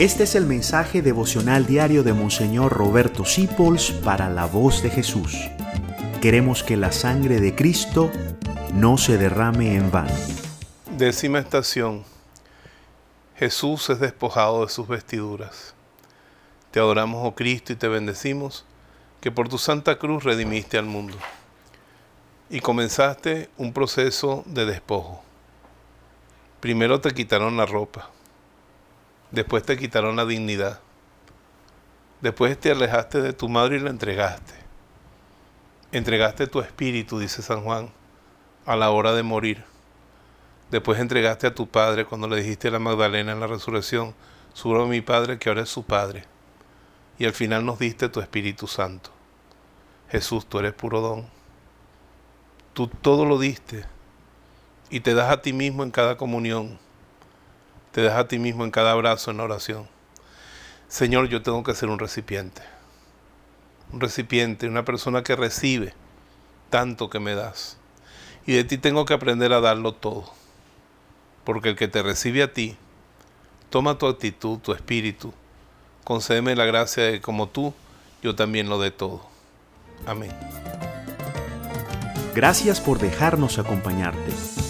Este es el mensaje devocional diario de Monseñor Roberto Sipols para la voz de Jesús. Queremos que la sangre de Cristo no se derrame en vano. Décima estación. Jesús es despojado de sus vestiduras. Te adoramos, oh Cristo, y te bendecimos, que por tu santa cruz redimiste al mundo. Y comenzaste un proceso de despojo. Primero te quitaron la ropa Después te quitaron la dignidad. Después te alejaste de tu madre y la entregaste. Entregaste tu espíritu, dice San Juan, a la hora de morir. Después entregaste a tu padre cuando le dijiste a la Magdalena en la resurrección, subo a mi padre que ahora es su padre. Y al final nos diste tu Espíritu Santo. Jesús, tú eres puro don. Tú todo lo diste y te das a ti mismo en cada comunión te das a ti mismo en cada abrazo, en oración. Señor, yo tengo que ser un recipiente. Un recipiente, una persona que recibe tanto que me das. Y de ti tengo que aprender a darlo todo. Porque el que te recibe a ti, toma tu actitud, tu espíritu. Concédeme la gracia de como tú, yo también lo dé todo. Amén. Gracias por dejarnos acompañarte.